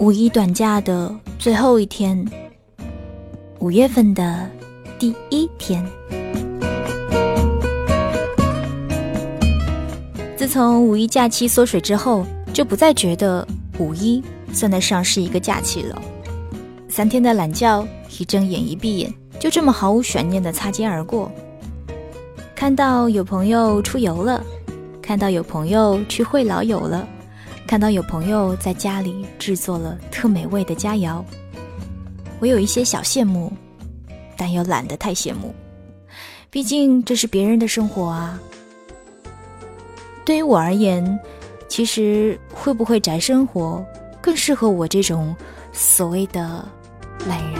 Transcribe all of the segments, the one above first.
五一短假的最后一天，五月份的第一天。自从五一假期缩水之后，就不再觉得五一算得上是一个假期了。三天的懒觉，一睁眼一闭眼，就这么毫无悬念的擦肩而过。看到有朋友出游了，看到有朋友去会老友了。看到有朋友在家里制作了特美味的佳肴，我有一些小羡慕，但又懒得太羡慕，毕竟这是别人的生活啊。对于我而言，其实会不会宅生活更适合我这种所谓的懒人。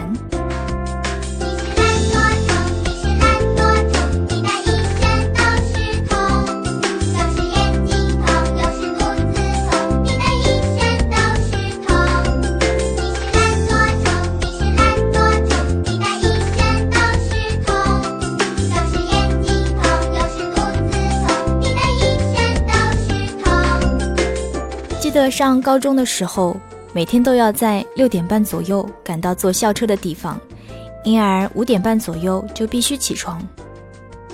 上高中的时候，每天都要在六点半左右赶到坐校车的地方，因而五点半左右就必须起床。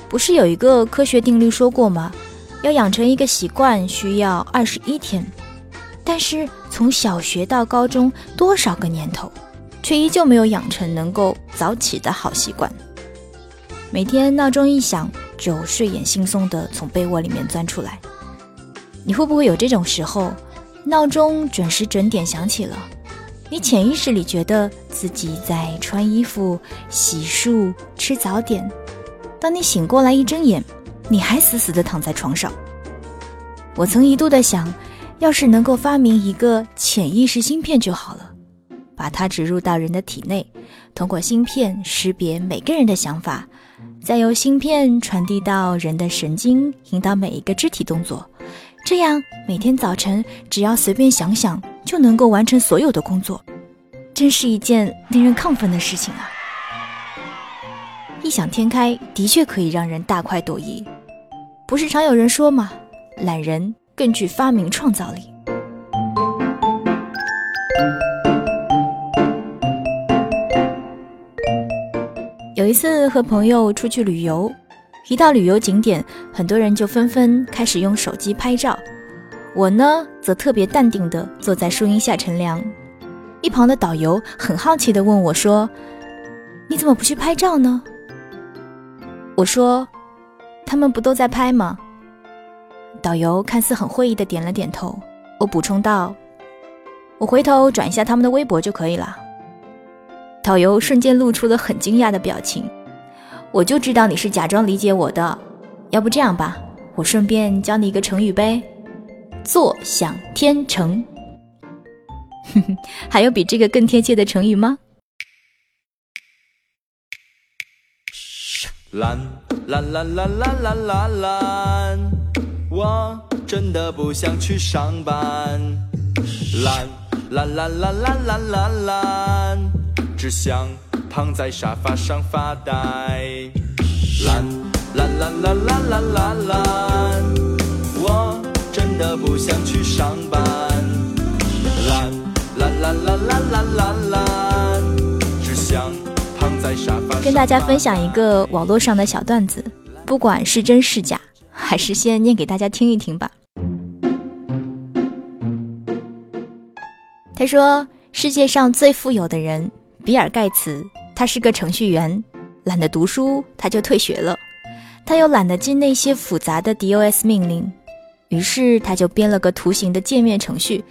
不是有一个科学定律说过吗？要养成一个习惯需要二十一天，但是从小学到高中多少个年头，却依旧没有养成能够早起的好习惯。每天闹钟一响，就睡眼惺忪地从被窝里面钻出来。你会不会有这种时候？闹钟准时准点响起了，你潜意识里觉得自己在穿衣服、洗漱、吃早点。当你醒过来一睁眼，你还死死地躺在床上。我曾一度的想，要是能够发明一个潜意识芯片就好了，把它植入到人的体内，通过芯片识别每个人的想法，再由芯片传递到人的神经，引导每一个肢体动作。这样每天早晨只要随便想想就能够完成所有的工作，真是一件令人亢奋的事情啊！异想天开的确可以让人大快朵颐，不是常有人说吗？懒人更具发明创造力。有一次和朋友出去旅游。一到旅游景点，很多人就纷纷开始用手机拍照。我呢，则特别淡定地坐在树荫下乘凉。一旁的导游很好奇地问我说：“你怎么不去拍照呢？”我说：“他们不都在拍吗？”导游看似很会意地点了点头。我补充道：“我回头转一下他们的微博就可以了。”导游瞬间露出了很惊讶的表情。我就知道你是假装理解我的，要不这样吧，我顺便教你一个成语呗，坐享天成。还有比这个更贴切的成语吗？懒懒懒懒懒懒懒懒，我真的不想去上班。懒懒懒懒懒懒懒懒，只想。躺在沙发上发呆，懒懒懒懒懒懒懒懒，我真的不想去上班。懒懒懒懒懒懒懒懒，只想躺在沙发。跟大家分享一个网络上的小段子，不管是真是假，还是先念给大家听一听吧。他说：“世界上最富有的人，比尔盖茨。”他是个程序员，懒得读书，他就退学了。他又懒得记那些复杂的 DOS 命令，于是他就编了个图形的界面程序，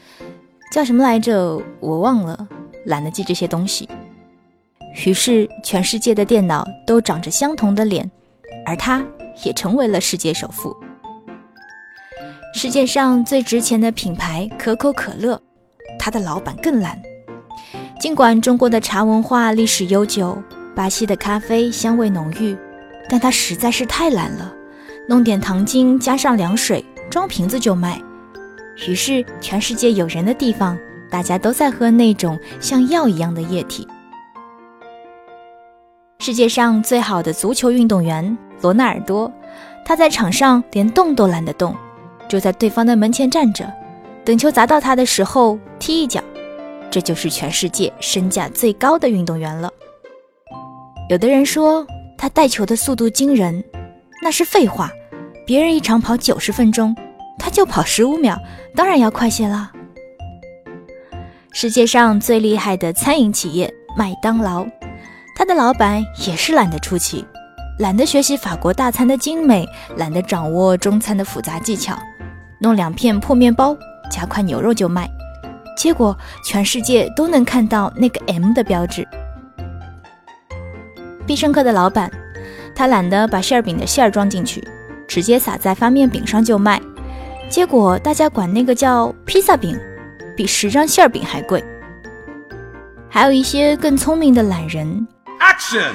叫什么来着？我忘了，懒得记这些东西。于是全世界的电脑都长着相同的脸，而他也成为了世界首富。世界上最值钱的品牌可口可乐，他的老板更懒。尽管中国的茶文化历史悠久，巴西的咖啡香味浓郁，但他实在是太懒了，弄点糖精加上凉水，装瓶子就卖。于是，全世界有人的地方，大家都在喝那种像药一样的液体。世界上最好的足球运动员罗纳尔多，他在场上连动都懒得动，就在对方的门前站着，等球砸到他的时候踢一脚。这就是全世界身价最高的运动员了。有的人说他带球的速度惊人，那是废话。别人一场跑九十分钟，他就跑十五秒，当然要快些了。世界上最厉害的餐饮企业麦当劳，他的老板也是懒得出奇，懒得学习法国大餐的精美，懒得掌握中餐的复杂技巧，弄两片破面包加块牛肉就卖，结果全世界都能看到那个 M 的标志。必胜客的老板，他懒得把馅饼的馅儿装进去。直接撒在发面饼上就卖，结果大家管那个叫披萨饼，比十张馅饼还贵。还有一些更聪明的懒人。Action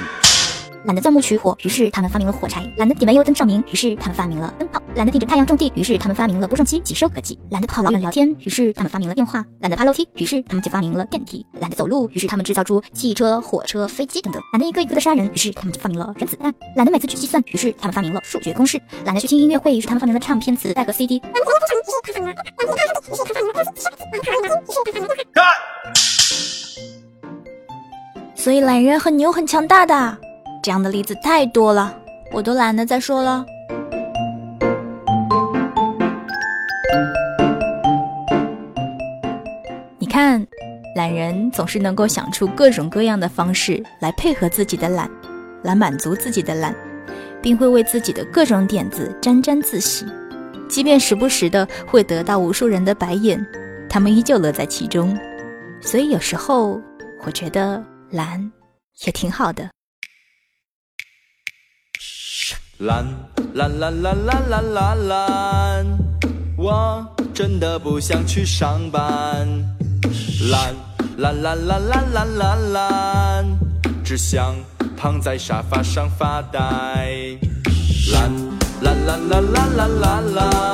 懒得钻木取火，于是他们发明了火柴；懒得点煤油灯照明，于是他们发明了灯泡；懒得顶着太阳种地，于是他们发明了播种机及收割机；懒得跑老远聊天，于是他们发明了电话；懒得爬楼梯，于是他们就发明了电梯；懒得走路，于是他们制造出汽车、火车、飞机等等；懒得一个一个的杀人，于是他们就发明了原子弹；懒得每次去计算，于是他们发明了数学公式；懒得去听音乐会，于是他们发明了唱片、磁带和 CD。所以懒人很牛很强大的。这样的例子太多了，我都懒得再说了。你看，懒人总是能够想出各种各样的方式来配合自己的懒，来满足自己的懒，并会为自己的各种点子沾沾自喜。即便时不时的会得到无数人的白眼，他们依旧乐在其中。所以有时候，我觉得懒也挺好的。懒懒懒懒懒懒懒懒，我真的不想去上班。懒懒懒懒懒懒懒懒，只想躺在沙发上发呆。懒懒懒懒懒懒懒懒，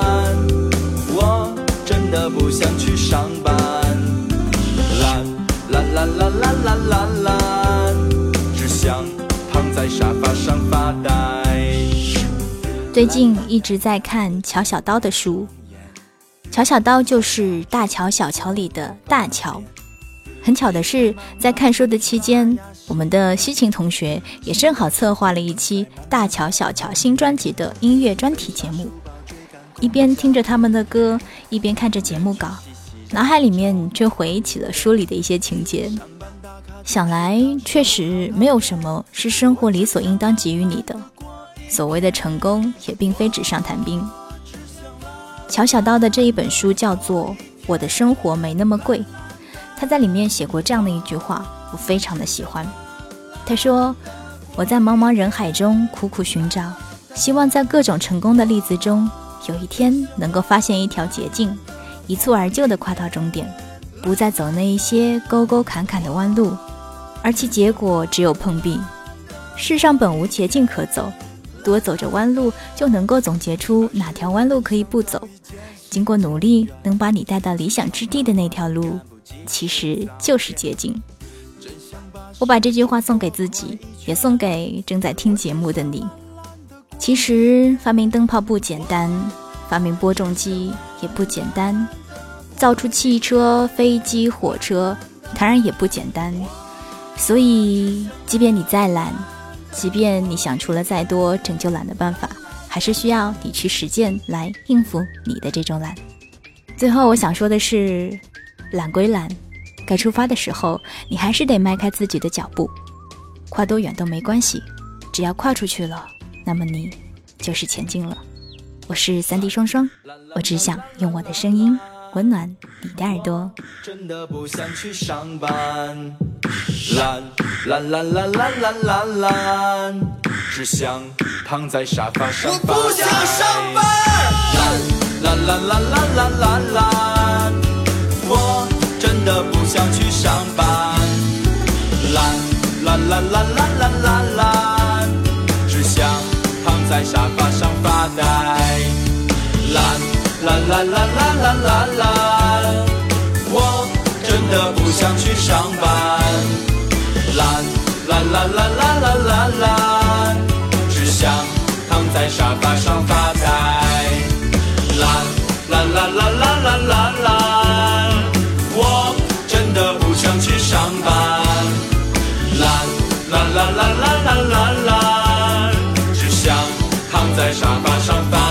最近一直在看乔小刀的书，乔小刀就是大乔小乔里的大乔。很巧的是，在看书的期间，我们的西晴同学也正好策划了一期大乔小乔新专辑的音乐专题节目。一边听着他们的歌，一边看着节目稿，脑海里面却回忆起了书里的一些情节。想来，确实没有什么是生活理所应当给予你的。所谓的成功也并非纸上谈兵。乔小刀的这一本书叫做《我的生活没那么贵》，他在里面写过这样的一句话，我非常的喜欢。他说：“我在茫茫人海中苦苦寻找，希望在各种成功的例子中，有一天能够发现一条捷径，一蹴而就的跨到终点，不再走那一些沟沟坎坎的弯路，而其结果只有碰壁。世上本无捷径可走。”多走着弯路，就能够总结出哪条弯路可以不走。经过努力，能把你带到理想之地的那条路，其实就是捷径。我把这句话送给自己，也送给正在听节目的你。其实发明灯泡不简单，发明播种机也不简单，造出汽车、飞机、火车，当然也不简单。所以，即便你再懒，即便你想出了再多拯救懒的办法，还是需要你去实践来应付你的这种懒。最后，我想说的是，懒归懒，该出发的时候，你还是得迈开自己的脚步，跨多远都没关系，只要跨出去了，那么你就是前进了。我是三 D 双双，我只想用我的声音温暖你的耳朵。真的不想去上班。懒懒懒懒懒懒懒懒，只想躺在沙发上发呆。我不想上班。懒懒懒懒懒懒懒，我真的不想去上班。懒懒懒懒懒懒懒懒，只想躺在沙发上发呆。懒懒懒懒懒懒懒懒，我真的不想去上班。懒懒懒懒懒懒懒懒。只想躺在沙发上发呆。懒懒懒懒懒懒懒。我真的不想去上班。懒懒懒懒懒懒懒。只想躺在沙发上发。